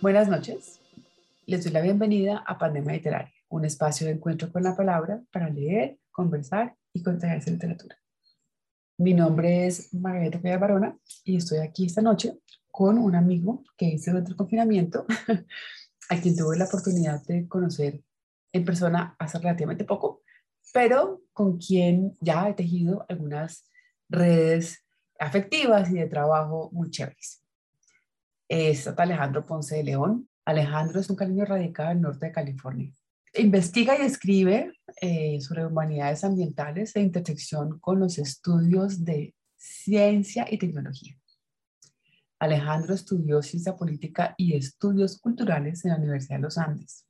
Buenas noches. Les doy la bienvenida a Pandemia Literaria, un espacio de encuentro con la palabra para leer, conversar y contagiarse literatura. Mi nombre es Margarita Pérez Barona y estoy aquí esta noche con un amigo que hice durante el confinamiento, a quien tuve la oportunidad de conocer en persona hace relativamente poco, pero con quien ya he tejido algunas redes afectivas y de trabajo muy chéveres es Alejandro Ponce de León. Alejandro es un cariño radicado en el norte de California. Investiga y escribe eh, sobre humanidades ambientales e intersección con los estudios de ciencia y tecnología. Alejandro estudió ciencia política y estudios culturales en la Universidad de los Andes.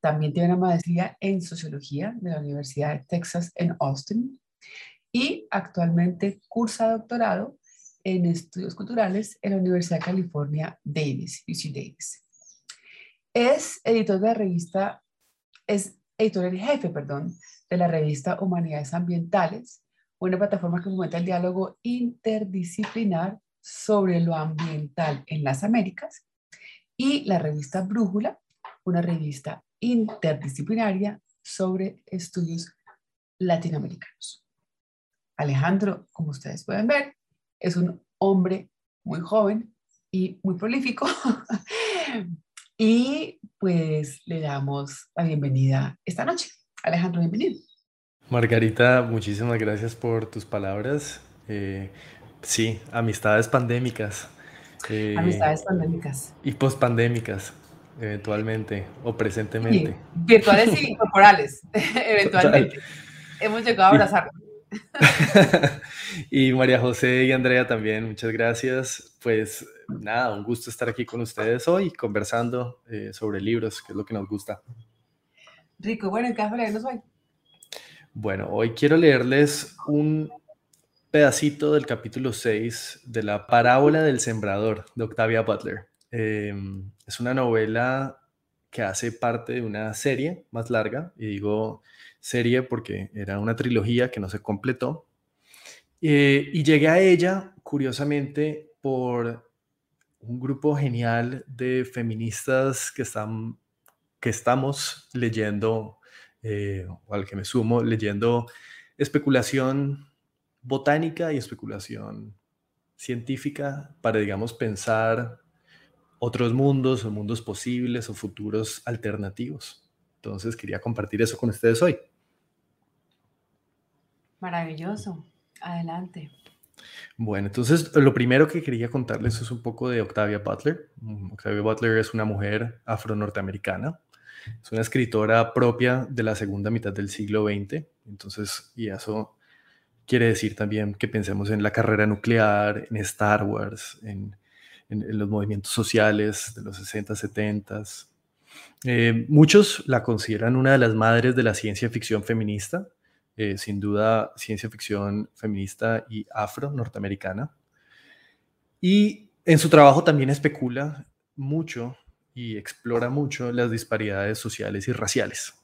También tiene una maestría en sociología de la Universidad de Texas en Austin y actualmente cursa doctorado en estudios culturales en la Universidad de California Davis, UC Davis. Es editor de la revista, es editor en jefe, perdón, de la revista Humanidades Ambientales, una plataforma que fomenta el diálogo interdisciplinar sobre lo ambiental en las Américas, y la revista Brújula, una revista interdisciplinaria sobre estudios latinoamericanos. Alejandro, como ustedes pueden ver, es un hombre muy joven y muy prolífico. y pues le damos la bienvenida esta noche. Alejandro, bienvenido. Margarita, muchísimas gracias por tus palabras. Eh, sí, amistades pandémicas. Eh, amistades pandémicas. Y pospandémicas, eventualmente o presentemente. virtuales y corporales, eventualmente. Hemos llegado a abrazarnos. y María José y Andrea también, muchas gracias. Pues nada, un gusto estar aquí con ustedes hoy conversando eh, sobre libros, que es lo que nos gusta. Rico, bueno, ¿qué vas a leernos hoy? Bueno, hoy quiero leerles un pedacito del capítulo 6 de la parábola del sembrador de Octavia Butler. Em, es una novela que hace parte de una serie más larga, y digo serie porque era una trilogía que no se completó. Eh, y llegué a ella, curiosamente, por un grupo genial de feministas que, están, que estamos leyendo, eh, o al que me sumo, leyendo especulación botánica y especulación científica para, digamos, pensar otros mundos o mundos posibles o futuros alternativos. Entonces quería compartir eso con ustedes hoy. Maravilloso. Adelante. Bueno, entonces lo primero que quería contarles es un poco de Octavia Butler. Mm, Octavia Butler es una mujer afro-norteamericana. Es una escritora propia de la segunda mitad del siglo XX. Entonces, y eso quiere decir también que pensemos en la carrera nuclear, en Star Wars, en, los movimientos sociales de los 60, 70. Eh, muchos la consideran una de las madres de la ciencia ficción feminista. Eh, sin duda ciencia ficción feminista y afro-norteamericana. Y en su trabajo también especula mucho y explora mucho las disparidades sociales y raciales.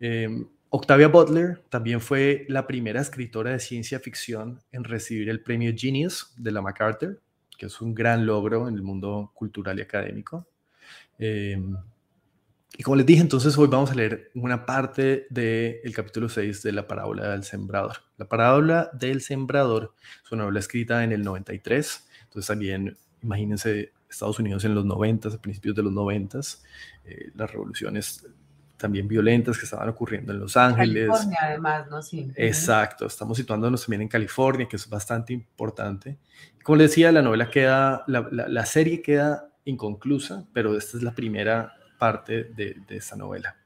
Em, Octavia Butler también fue la primera escritora de ciencia ficción en recibir el premio Genius de la MacArthur, que es un gran logro en el mundo cultural y académico. Em, y como les dije, entonces hoy vamos a leer una parte del capítulo 6 de la parábola del sembrador. La parábola del sembrador es una novela escrita en el 93, entonces también imagínense Estados Unidos en los 90, a principios de los 90, eh, las revoluciones también violentas que estaban ocurriendo en Los Ángeles. California, además, ¿no? Sí. Exacto, estamos situándonos también en California, que es bastante importante. Como les decía, la novela queda, la, la serie queda inconclusa, pero esta es la primera parte de, esta novela.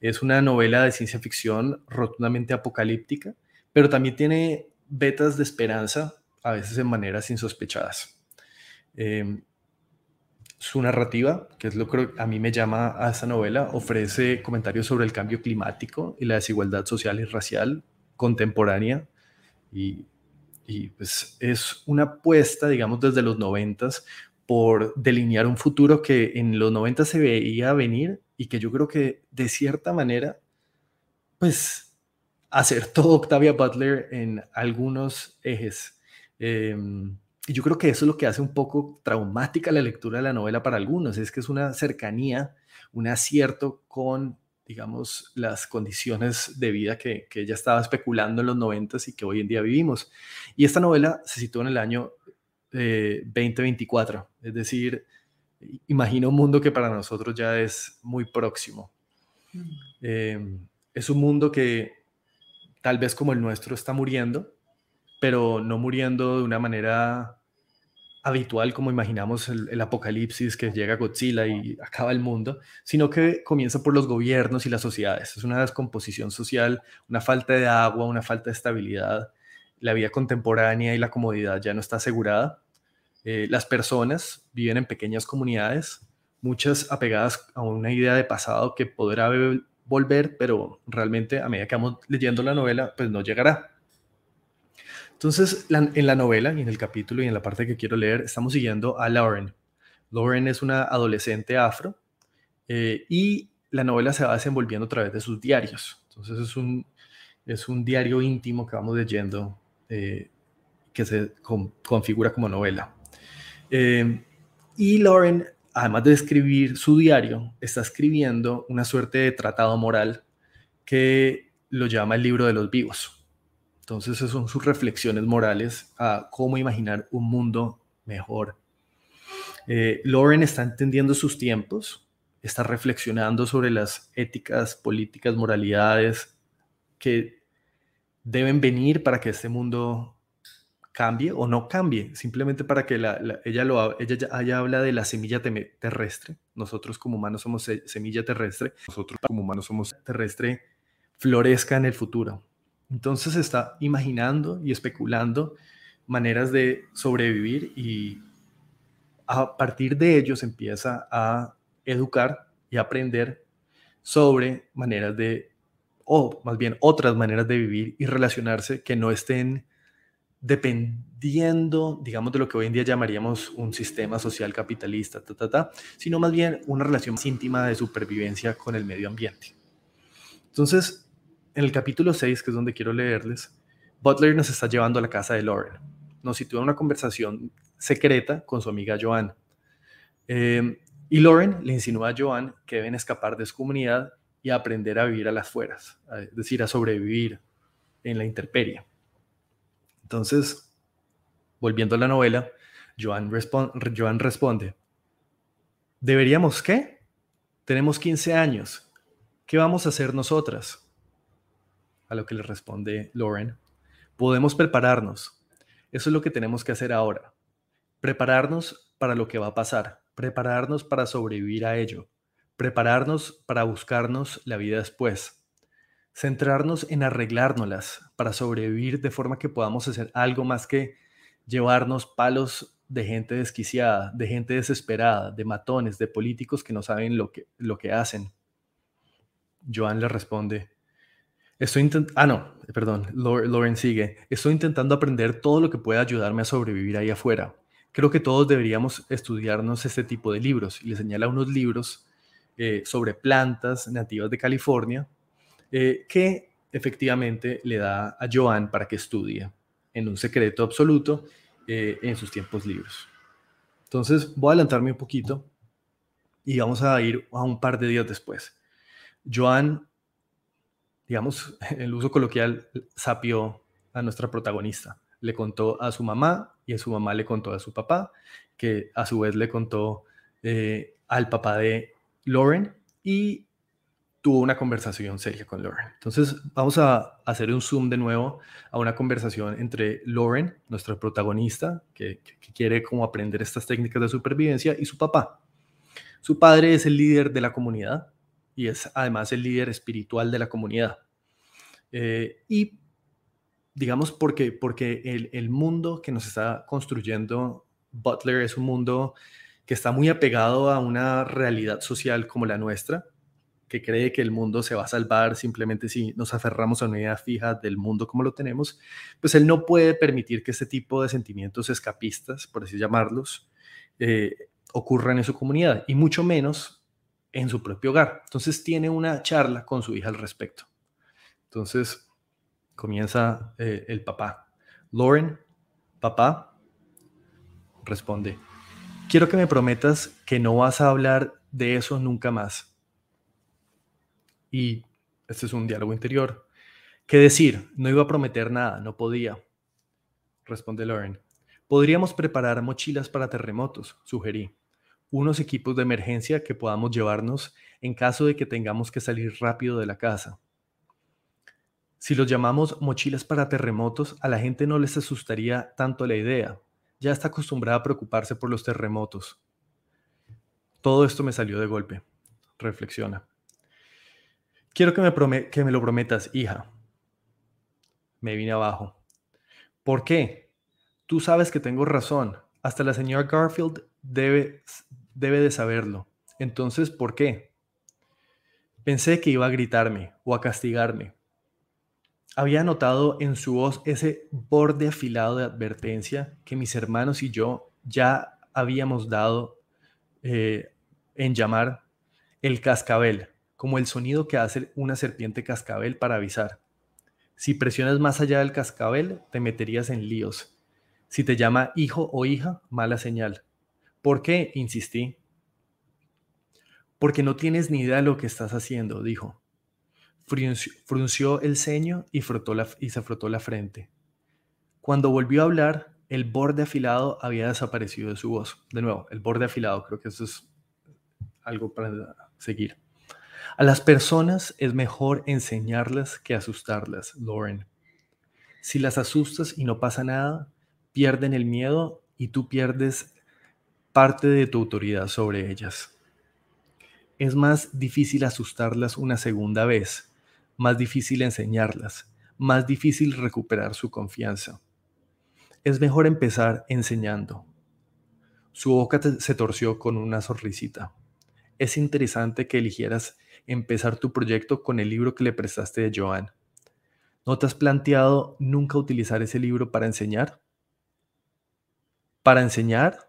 Es una novela de ciencia ficción rotundamente apocalíptica, pero también tiene vetas de esperanza, a veces en maneras insospechadas. Em, su narrativa, que es lo que a mí me llama a esta novela, ofrece comentarios sobre el cambio climático y la desigualdad social y racial contemporánea y, y pues es una apuesta, digamos, desde los noventas por delinear un futuro que en los 90 se veía venir y que yo creo que de cierta manera, pues acertó Octavia Butler en algunos ejes. Em, y yo creo que eso es lo que hace un poco traumática la lectura de la novela para algunos, es que es una cercanía, un acierto con, digamos, las condiciones de vida que, que ella estaba especulando en los noventas y que hoy en día vivimos. Y esta novela se situó en el año 2024, eh, es decir, imagina un mundo que para nosotros ya es muy próximo. Mm. Em, es un mundo que tal vez como el nuestro está muriendo, pero no muriendo de una manera habitual como imaginamos el, apocalipsis que llega Godzilla y acaba el mundo, sino que comienza por los gobiernos y las sociedades. Es una descomposición social, una falta de agua, una falta de estabilidad. La vida contemporánea y la comodidad ya no está asegurada. Eh, las personas viven en pequeñas comunidades, muchas apegadas a una idea de pasado que podrá volver, pero realmente a medida que vamos leyendo la novela, pues no llegará. Entonces, en la novela y en el capítulo y en la parte que quiero leer, estamos siguiendo a Lauren. Lauren es una adolescente afro eh, y la novela se va desenvolviendo a través de sus diarios. Entonces, es un, es un diario íntimo que vamos leyendo eh, que se configura como novela. Eh, y Lauren, además de escribir su diario, está escribiendo una suerte de tratado moral que lo llama el libro de los vivos. Entonces, esas son sus reflexiones morales a cómo imaginar un mundo mejor. Eh, Lauren está entendiendo sus tiempos, está reflexionando sobre las éticas, políticas, moralidades que deben venir para que este mundo cambie o no cambie, simplemente para que ella, lo, ella, habla de la semilla terrestre. Nosotros como humanos somos semilla terrestre, nosotros como humanos somos terrestre, florezca en el futuro. Entonces está imaginando y especulando maneras de sobrevivir y a partir de ellos empieza a educar y aprender sobre maneras de, o más bien otras maneras de vivir y relacionarse que no estén dependiendo, digamos, de lo que hoy en día llamaríamos un sistema social capitalista, sino más bien una relación más íntima de supervivencia con el medio ambiente. Entonces, en el capítulo 6, que es donde quiero leerles, Butler nos está llevando a la casa de Lauren. Nos sitúa una conversación secreta con su amiga Joan. Em, y Lauren le insinúa a Joan que deben escapar de su comunidad y aprender a vivir a las fueras, es decir, a sobrevivir en la intemperie. Entonces, volviendo a la novela, Joan, Joan responde, ¿deberíamos qué? Tenemos 15 años. ¿Qué vamos a hacer nosotras? a lo que le responde Lauren, podemos prepararnos. Eso es lo que tenemos que hacer ahora. Prepararnos para lo que va a pasar, prepararnos para sobrevivir a ello, prepararnos para buscarnos la vida después, centrarnos en arreglárnoslas para sobrevivir de forma que podamos hacer algo más que llevarnos palos de gente desquiciada, de gente desesperada, de matones, de políticos que no saben lo que, lo que hacen. Joan le responde, Estoy intentando, ah, no, perdón, Lauren sigue. Estoy intentando aprender todo lo que pueda ayudarme a sobrevivir ahí afuera. Creo que todos deberíamos estudiarnos este tipo de libros. Y le señala unos libros eh, sobre plantas nativas de California eh, que efectivamente le da a Joan para que estudie en un secreto absoluto eh, en sus tiempos libres. Entonces voy a adelantarme un poquito y vamos a ir a un par de días después. Joan digamos, el uso coloquial, sapió a nuestra protagonista. Le contó a su mamá y a su mamá le contó a su papá, que a su vez le contó al papá de Lauren y tuvo una conversación seria con Lauren. Entonces vamos a hacer un zoom de nuevo a una conversación entre Lauren, nuestra protagonista, que, quiere como aprender estas técnicas de supervivencia, y su papá. Su padre es el líder de la comunidad, y es además el líder espiritual de la comunidad. Eh, y digamos porque, porque el, mundo que nos está construyendo Butler es un mundo que está muy apegado a una realidad social como la nuestra, que cree que el mundo se va a salvar simplemente si nos aferramos a una idea fija del mundo como lo tenemos, pues él no puede permitir que este tipo de sentimientos escapistas, por así llamarlos, eh, ocurran en su comunidad, y mucho menos en su propio hogar. Entonces tiene una charla con su hija al respecto. Entonces comienza eh, el papá. Lauren, Papá, responde, quiero que me prometas que no vas a hablar de eso nunca más. Y este es un diálogo interior. ¿Qué decir? No iba a prometer nada, no podía. Responde Lauren. Podríamos preparar mochilas para terremotos, sugerí. Unos equipos de emergencia que podamos llevarnos en caso de que tengamos que salir rápido de la casa. Si los llamamos mochilas para terremotos, a la gente no les asustaría tanto la idea. Ya está acostumbrada a preocuparse por los terremotos. Todo esto me salió de golpe. Reflexiona. Quiero que me, que me lo prometas, hija. Me vine abajo. ¿Por qué? Tú sabes que tengo razón. Hasta la señora Garfield debe, debe de saberlo. Entonces, ¿por qué? Pensé que iba a gritarme o a castigarme, había notado en su voz ese borde afilado de advertencia que mis hermanos y yo ya habíamos dado eh, en llamar el cascabel, como el sonido que hace una serpiente cascabel para avisar. Si presionas más allá del cascabel, te meterías en líos. Si te llama hijo o hija, mala señal. ¿Por qué? insistí. Porque no tienes ni idea de lo que estás haciendo, dijo frunció el ceño y, frotó la, y se frotó la frente. Cuando volvió a hablar, el borde afilado había desaparecido de su voz. De nuevo, el borde afilado, creo que eso es algo para seguir. A las personas es mejor enseñarlas que asustarlas, Lauren. Si las asustas y no pasa nada, pierden el miedo y tú pierdes parte de tu autoridad sobre ellas. Es más difícil asustarlas una segunda vez más difícil enseñarlas, más difícil recuperar su confianza. Es mejor empezar enseñando. Su boca se torció con una sonrisita. Es interesante que eligieras empezar tu proyecto con el libro que le prestaste de Joan. ¿No te has planteado nunca utilizar ese libro para enseñar? ¿Para enseñar?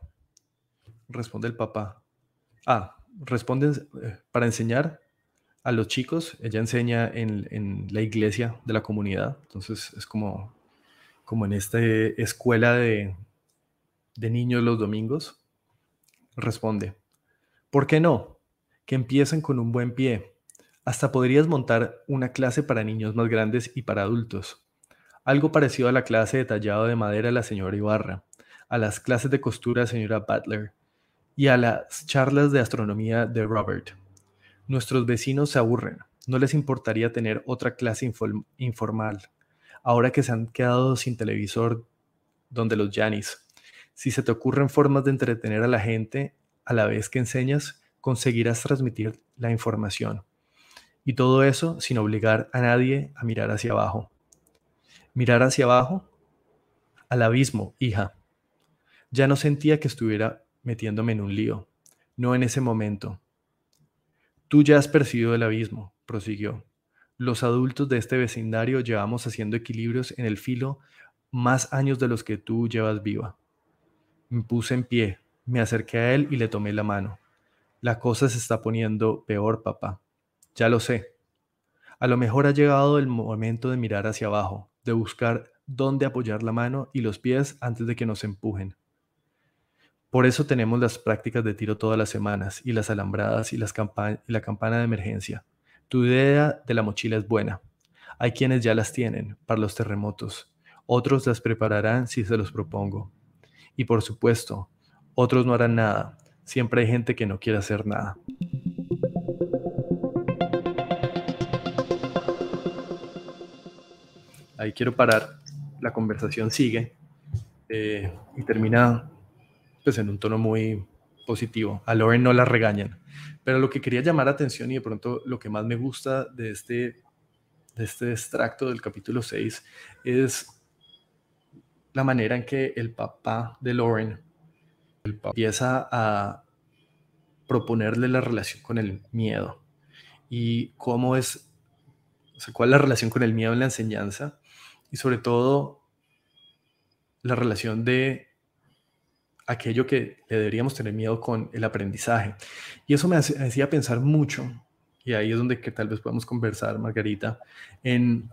Responde el papá. Ah, responde eh, para enseñar a los chicos. Ella enseña en, la iglesia de la comunidad. Entonces es como, en esta escuela de, de niños los domingos. Responde, ¿por qué no? Que empiecen con un buen pie. Hasta podrías montar una clase para niños más grandes y para adultos. Algo parecido a la clase de tallado de madera de la señora Ibarra, a las clases de costura de la señora Butler y a las charlas de astronomía de Robert. Nuestros vecinos se aburren. No les importaría tener otra clase informal, ahora que se han quedado sin televisor donde los Janis. Si se te ocurren formas de entretener a la gente a la vez que enseñas, conseguirás transmitir la información. Y todo eso sin obligar a nadie a mirar hacia abajo. Mirar hacia abajo, al abismo, hija. Ya no sentía que estuviera metiéndome en un lío. No en ese momento. Tú ya has percibido el abismo, prosiguió. Los adultos de este vecindario llevamos haciendo equilibrios en el filo más años de los que tú llevas viva. Me puse en pie, me acerqué a él y le tomé la mano. La cosa se está poniendo peor, papá. Ya lo sé. A lo mejor ha llegado el momento de mirar hacia abajo, de buscar dónde apoyar la mano y los pies antes de que nos empujen. Por eso tenemos las prácticas de tiro todas las semanas y las alambradas y, las y la campana de emergencia. Tu idea de la mochila es buena. Hay quienes ya las tienen para los terremotos. Otros las prepararán si se los propongo. Y por supuesto, otros no harán nada. Siempre hay gente que no quiere hacer nada. Ahí quiero parar. La conversación sigue eh, y termina pues en un tono muy positivo. A Lauren no la regañan. Pero lo que quería llamar la atención y de pronto lo que más me gusta de este, de este extracto del capítulo 6 es la manera en que el papá de Lauren empieza a proponerle la relación con el miedo y cómo es, o sea, cuál es la relación con el miedo en la enseñanza y sobre todo la relación de aquello que le deberíamos tener miedo con el aprendizaje. Y eso me hacía pensar mucho, y ahí es donde que tal vez podemos conversar, Margarita, en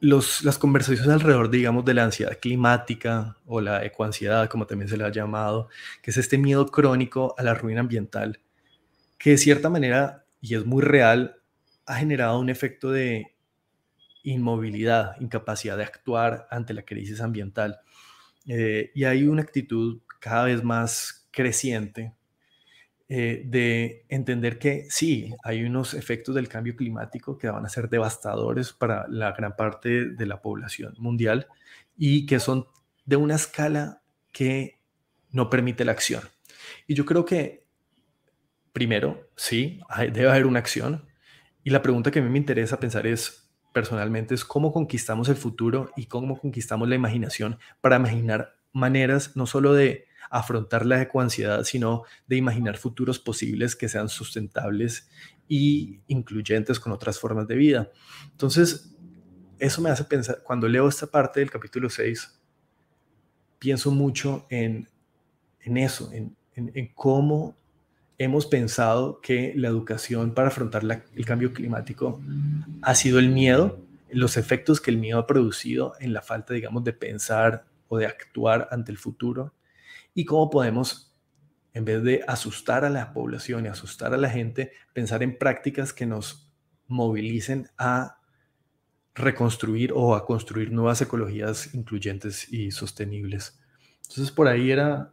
los, las conversaciones alrededor, digamos, de la ansiedad climática o la ecoansiedad, como también se le ha llamado, que es este miedo crónico a la ruina ambiental, que de cierta manera, y es muy real, ha generado un efecto de inmovilidad, incapacidad de actuar ante la crisis ambiental. Eh, y hay una actitud cada vez más creciente eh, de entender que sí, hay unos efectos del cambio climático que van a ser devastadores para la gran parte de la población mundial y que son de una escala que no permite la acción. Y yo creo que, primero, sí, debe haber una acción. Y la pregunta que a mí me interesa pensar es, personalmente, es cómo conquistamos el futuro y cómo conquistamos la imaginación para imaginar maneras no solo de afrontar la ecoansiedad, sino de imaginar futuros posibles que sean sustentables y incluyentes con otras formas de vida. Entonces, eso me hace pensar, cuando leo esta parte del capítulo 6, pienso mucho en, eso, en, cómo hemos pensado que la educación para afrontar el cambio climático ha sido el miedo, los efectos que el miedo ha producido en la falta, digamos, de pensar o de actuar ante el futuro y cómo podemos, en vez de asustar a la población y asustar a la gente, pensar en prácticas que nos movilicen a reconstruir o a construir nuevas ecologías incluyentes y sostenibles. Entonces, por ahí era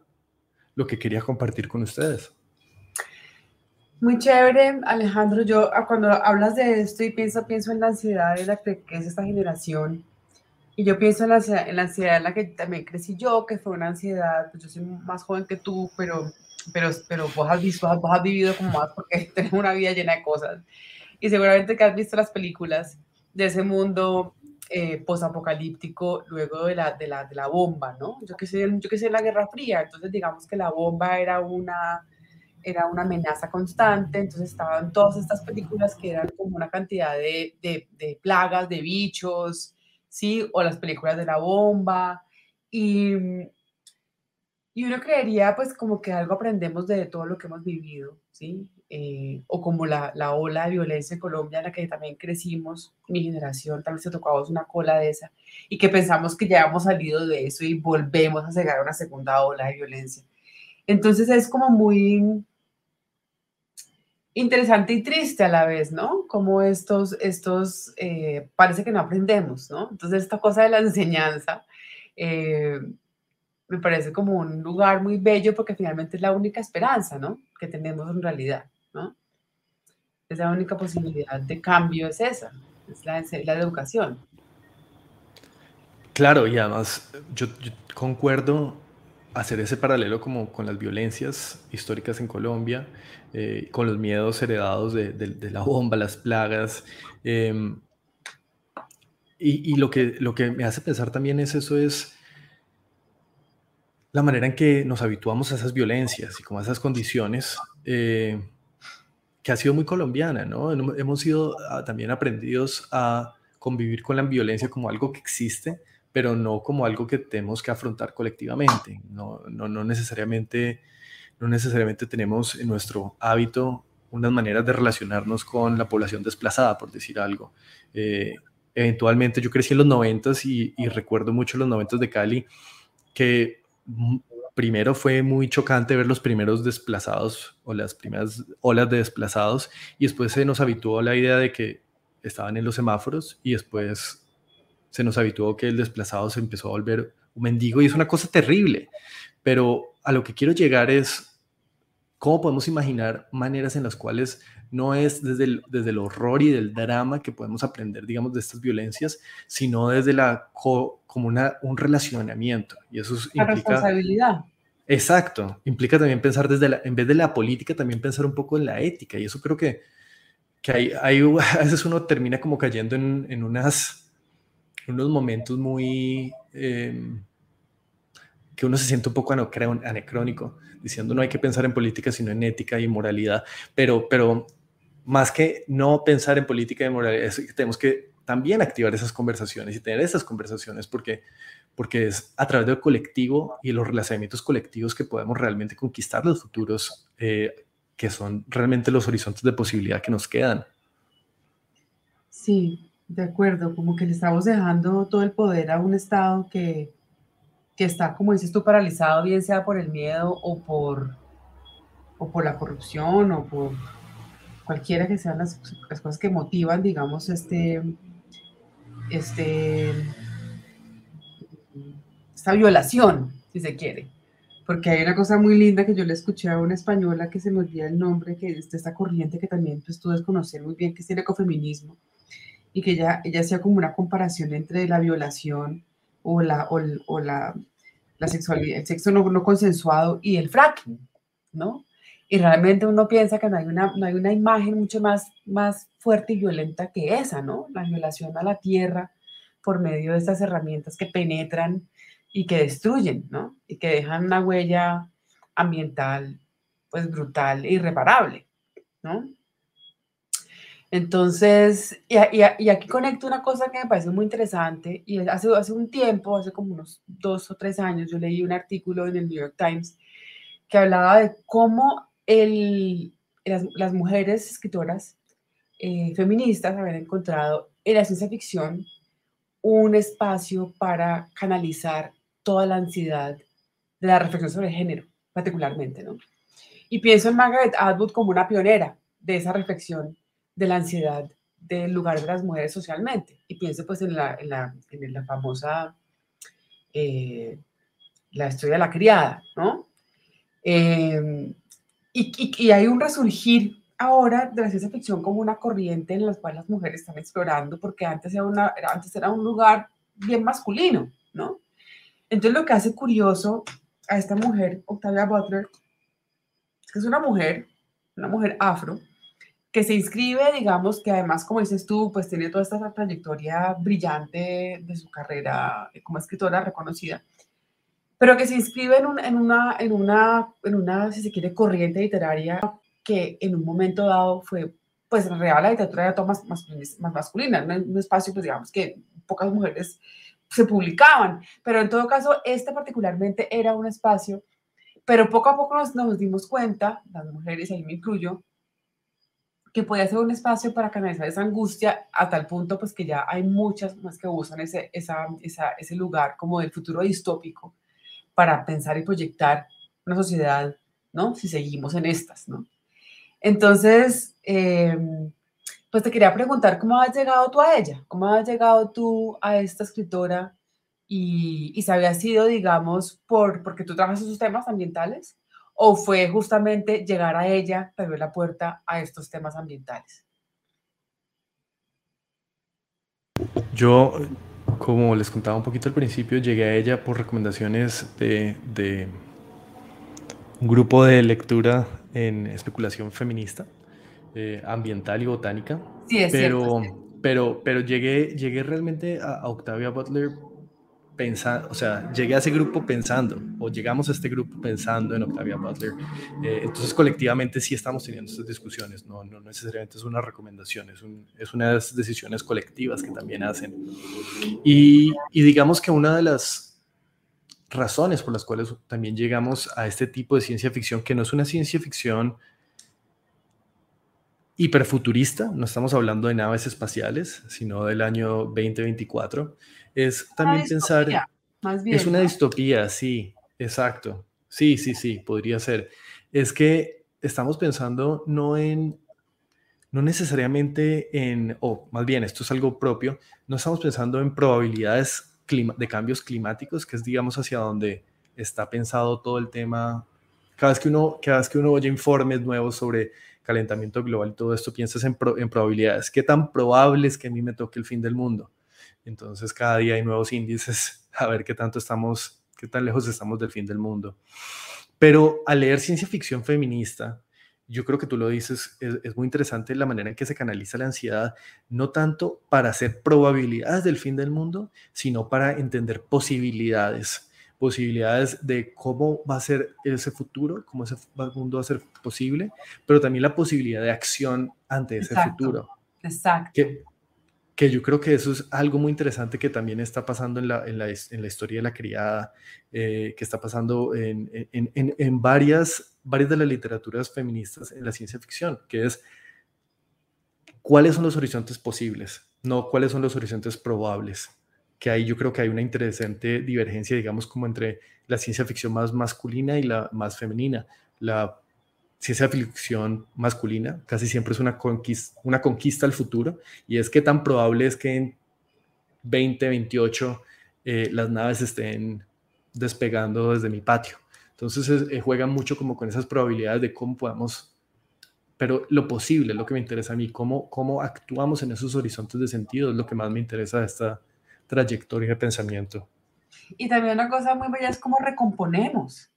lo que quería compartir con ustedes. Muy chévere, Alejandro. Yo ah, cuando hablas de esto y pienso, pienso en la ansiedad de la que es esta generación y yo pienso en la, en la ansiedad en la que también crecí yo, que fue una ansiedad, pues yo soy más joven que tú, pero, pero, pero vos, has visto, vos has vivido como más porque tenés una vida llena de cosas. Y seguramente que has visto las películas de ese mundo eh, posapocalíptico luego de la, de, la, de la bomba, ¿no? Yo que, sé, yo que sé, la Guerra Fría, entonces digamos que la bomba era una, era una amenaza constante, entonces estaban todas estas películas que eran como una cantidad de, de, de plagas, de bichos, ¿sí? O las películas de la bomba. Y, y uno creería, pues, como que algo aprendemos de todo lo que hemos vivido, ¿sí? Eh, o como la, la, ola de violencia en Colombia en la que también crecimos, mi generación, tal vez se tocaba una cola de esa, y que pensamos que ya hemos salido de eso y volvemos a llegar a una segunda ola de violencia. Entonces es como muy, interesante y triste a la vez, ¿no? Como estos, estos, eh, parece que no aprendemos, ¿no? Entonces esta cosa de la enseñanza eh, me parece como un lugar muy bello porque finalmente es la única esperanza, ¿no? Que tenemos en realidad, ¿no? Es la única posibilidad de cambio, es esa, es la, la educación. Claro, y además yo, yo concuerdo hacer ese paralelo como con las violencias históricas en Colombia, eh, con los miedos heredados de, la bomba, las plagas. Em, y, lo, que, lo que me hace pensar también es eso, es la manera en que nos habituamos a esas violencias y como a esas condiciones, eh, que ha sido muy colombiana, ¿no? Hemos sido ah, también aprendidos a convivir con la violencia como algo que existe, pero no como algo que tenemos que afrontar colectivamente. No, no, no, necesariamente, no necesariamente tenemos en nuestro hábito unas maneras de relacionarnos con la población desplazada, por decir algo. Eh, eventualmente yo crecí en los noventas y, y recuerdo mucho los noventas de Cali, que primero fue muy chocante ver los primeros desplazados o las primeras olas de desplazados y después se nos habituó la idea de que estaban en los semáforos y después se nos habituó que el desplazado se empezó a volver un mendigo y es una cosa terrible. Pero a lo que quiero llegar es cómo podemos imaginar maneras en las cuales no es desde el, desde el horror y del drama que podemos aprender, digamos, de estas violencias, sino desde la como una, un relacionamiento. Y eso implica... La responsabilidad. Exacto. Implica también pensar desde la, en vez de la política, también pensar un poco en la ética. Y eso creo que, que hay, hay a veces uno termina como cayendo en, en unas unos momentos muy... Em, que uno se siente un poco anecrónico, diciendo no hay que pensar en política, sino en ética y moralidad, pero, pero más que no pensar en política y moralidad, tenemos que también activar esas conversaciones y tener esas conversaciones porque, porque es a través del colectivo y los relacionamientos colectivos que podemos realmente conquistar los futuros eh, que son realmente los horizontes de posibilidad que nos quedan. Sí, De acuerdo, como que le estamos dejando todo el poder a un Estado que, que está, como dices tú, paralizado, bien sea por el miedo o por, o por la corrupción o por cualquiera que sean las, las cosas que motivan, digamos, este, este, esta violación, si se quiere. Porque hay una cosa muy linda que yo le escuché a una española que se me olvida el nombre, que es esta corriente que también pues, tú debes muy bien, que es el ecofeminismo, y que ella, ella hacía como una comparación entre la violación o la, o, la, la, sexualidad, el sexo no, no consensuado y el fracking, ¿no? Y realmente uno piensa que no hay una, no hay una imagen mucho más, más fuerte y violenta que esa, ¿no? La violación a la tierra por medio de estas herramientas que penetran y que destruyen, ¿no? Y que dejan una huella ambiental, pues brutal e irreparable, ¿no? Entonces, y, y, aquí conecto una cosa que me parece muy interesante, y hace, hace un tiempo, hace como unos dos o tres años, yo leí un artículo en el New York Times que hablaba de cómo el, las, mujeres escritoras eh, feministas habían encontrado en la ciencia ficción un espacio para canalizar toda la ansiedad de la reflexión sobre el género, particularmente, ¿no? Y pienso en Margaret Atwood como una pionera de esa reflexión de la ansiedad del lugar de las mujeres socialmente. Y pienso pues en la, en la, en la famosa, eh, la historia de la criada, ¿no? Eh, y, y, hay un resurgir ahora de la ciencia ficción como una corriente en la cual las mujeres están explorando, porque antes era, una, antes era un lugar bien masculino, ¿no? Entonces lo que hace curioso a esta mujer, Octavia Butler, es que es una mujer, una mujer afro, que se inscribe, digamos, que además, como dices tú, pues tiene toda esta trayectoria brillante de su carrera como escritora reconocida, pero que se inscribe en, una, en, una, en una, si se quiere, corriente literaria que en un momento dado fue, pues en realidad la literatura era toda más, más, masculina, un, un espacio, pues digamos, que pocas mujeres se publicaban, pero en todo caso, este particularmente era un espacio, pero poco a poco nos, nos dimos cuenta, las mujeres, ahí me incluyo, que podía ser un espacio para canalizar esa angustia a tal punto pues que ya hay muchas más que usan ese, esa, ese lugar como del futuro distópico para pensar y proyectar una sociedad, ¿no? Si seguimos en estas, ¿no? Entonces, eh, pues te quería preguntar cómo has llegado tú a ella, cómo has llegado tú a esta escritora y, y si había sido, digamos, por, porque tú trabajas esos temas ambientales o fue justamente llegar a ella que abrió la puerta a estos temas ambientales. Yo, como les contaba un poquito al principio, llegué a ella por recomendaciones de, de un grupo de lectura en especulación feminista eh, ambiental y botánica. Sí, es pero, cierto, pero, pero llegué, llegué realmente a, Octavia Butler pensando, o sea, llegué a ese grupo pensando, o llegamos a este grupo pensando en Octavia Butler. Eh, entonces, colectivamente sí estamos teniendo estas discusiones, no, no necesariamente es una recomendación, es, un, es unas decisiones colectivas que también hacen. Y, y digamos que una de las razones por las cuales también llegamos a este tipo de ciencia ficción, que no es una ciencia ficción hiperfuturista, no estamos hablando de naves espaciales, sino del año 2024, es también pensar, es una distopía, sí, exacto, sí, sí, sí, podría ser. Es que estamos pensando no en, no necesariamente en, o más bien, esto es algo propio, no estamos pensando en probabilidades de cambios climáticos, que es, digamos, hacia donde está pensado todo el tema. Cada vez que uno, cada vez que uno oye informes nuevos sobre calentamiento global y todo esto, piensas en, en probabilidades. ¿Qué tan probable es que a mí me toque el fin del mundo? Entonces cada día hay nuevos índices a ver qué tanto estamos, qué tan lejos estamos del fin del mundo. Pero al leer ciencia ficción feminista, yo creo que tú lo dices, es, es, muy interesante la manera en que se canaliza la ansiedad, no tanto para hacer probabilidades del fin del mundo, sino para entender posibilidades posibilidades de cómo va a ser ese futuro, cómo ese mundo va a ser posible, pero también la posibilidad de acción ante ese futuro. Exacto. Que, que, yo creo que eso es algo muy interesante que también está pasando en la, en la, en la historia de la criada, eh, que está pasando en, en, varias, varias de las literaturas feministas en la ciencia ficción, que es cuáles son los horizontes posibles, no cuáles son los horizontes probables. Que ahí yo creo que hay una interesante divergencia, digamos, como entre la ciencia ficción más masculina y la más femenina. La ciencia ficción masculina casi siempre es una conquista, una conquista al futuro y es que tan probable es que en 2028 eh, las naves estén despegando desde mi patio. Entonces eh, juegan mucho como con esas probabilidades de cómo podemos, pero lo posible es lo que me interesa a mí, cómo, cómo actuamos en esos horizontes de sentido es lo que más me interesa de esta trayectoria de pensamiento. Y también una cosa muy bella es cómo recomponemos,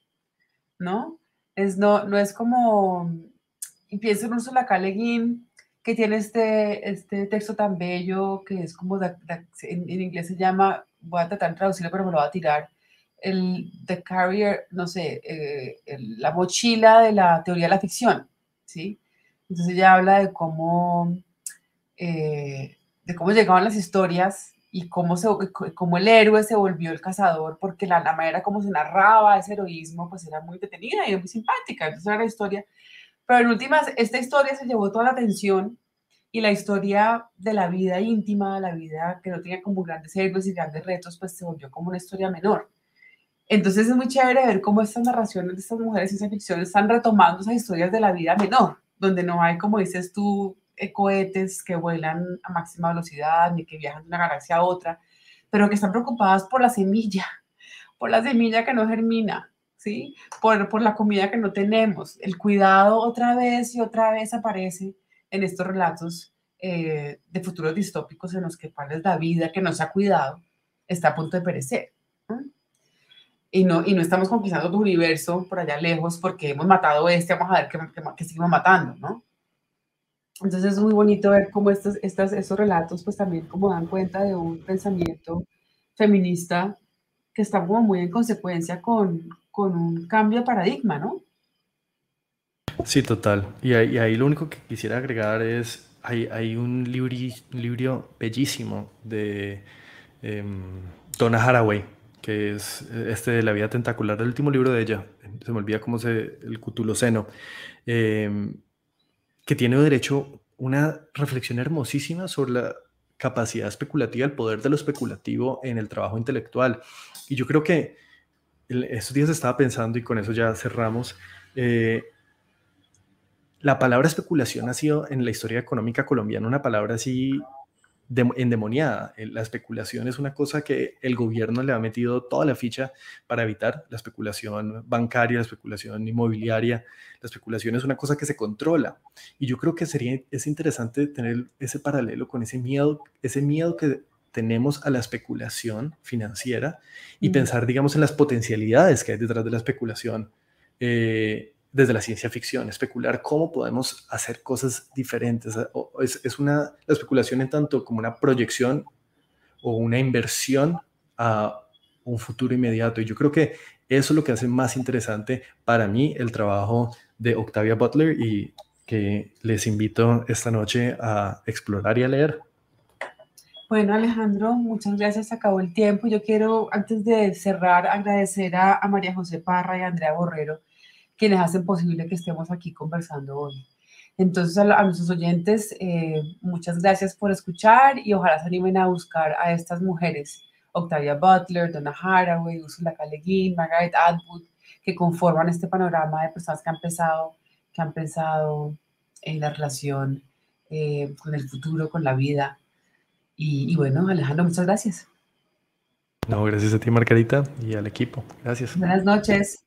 ¿no? Es, no, no es como, y pienso en Ursula K. Le Guin, que tiene este, este texto tan bello que es como, en, en, inglés se llama, voy a tratar de traducirlo, pero me lo voy a tirar, el The Carrier, no sé, eh, la mochila de la teoría de la ficción, ¿sí? Entonces ella habla de cómo, eh, de cómo llegaban las historias y cómo, se, cómo el héroe se volvió el cazador, porque la, la, manera como se narraba ese heroísmo, pues era muy detenida y muy simpática, entonces era la historia. Pero en últimas, esta historia se llevó toda la atención y la historia de la vida íntima, la vida que no tenía como grandes héroes y grandes retos, pues se volvió como una historia menor. Entonces es muy chévere ver cómo estas narraciones de estas mujeres en esa ficción están retomando esas historias de la vida menor, donde no hay, como dices tú, cohetes que vuelan a máxima velocidad ni que viajan de una galaxia a otra, pero que están preocupadas por la semilla, por la semilla que no germina, ¿sí? Por, por la comida que no tenemos. El cuidado otra vez y otra vez aparece en estos relatos eh, de futuros distópicos en los que es la vida que no se ha cuidado está a punto de perecer y no, y no estamos conquistando tu universo por allá lejos porque hemos matado este, vamos a ver qué, qué, seguimos matando, ¿no? Entonces es muy bonito ver cómo estos, estas, estos relatos pues también como dan cuenta de un pensamiento feminista que está como muy en consecuencia con, con un cambio de paradigma, ¿no? Sí, total. Y ahí, ahí lo único que quisiera agregar es, hay, hay un, libro, libro bellísimo de eh, Donna Haraway, que es este de la vida tentacular, el último libro de ella, se me olvida cómo se, el cutuloceno, eh, que tiene derecho una reflexión hermosísima sobre la capacidad especulativa, el poder de lo especulativo en el trabajo intelectual. Y yo creo que estos días estaba pensando, y con eso ya cerramos, eh, la palabra especulación ha sido en la historia económica colombiana una palabra así endemoniada. La especulación es una cosa que el gobierno le ha metido toda la ficha para evitar la especulación bancaria, la especulación inmobiliaria. La especulación es una cosa que se controla. Y yo creo que sería es interesante tener ese paralelo con ese miedo, ese miedo que tenemos a la especulación financiera y pensar, digamos, en las potencialidades que hay detrás de la especulación. Eh, desde la ciencia ficción, especular cómo podemos hacer cosas diferentes. Es, es una la especulación en tanto como una proyección o una inversión a un futuro inmediato. Y yo creo que eso es lo que hace más interesante para mí el trabajo de Octavia Butler y que les invito esta noche a explorar y a leer. Bueno, Alejandro, muchas gracias. Acabó el tiempo. Yo quiero, antes de cerrar, agradecer a, a María José Parra y a Andrea Borrero quienes hacen posible que estemos aquí conversando hoy. Entonces, a, nuestros oyentes, eh, muchas gracias por escuchar y ojalá se animen a buscar a estas mujeres, Octavia Butler, Donna Haraway, Ursula Guin, Margaret Atwood, que conforman este panorama de personas que han pensado, que han pensado en la relación eh, con el futuro, con la vida. Y, y bueno, Alejandro, muchas gracias. No, gracias a ti, Margarita, y al equipo. Gracias. Buenas noches.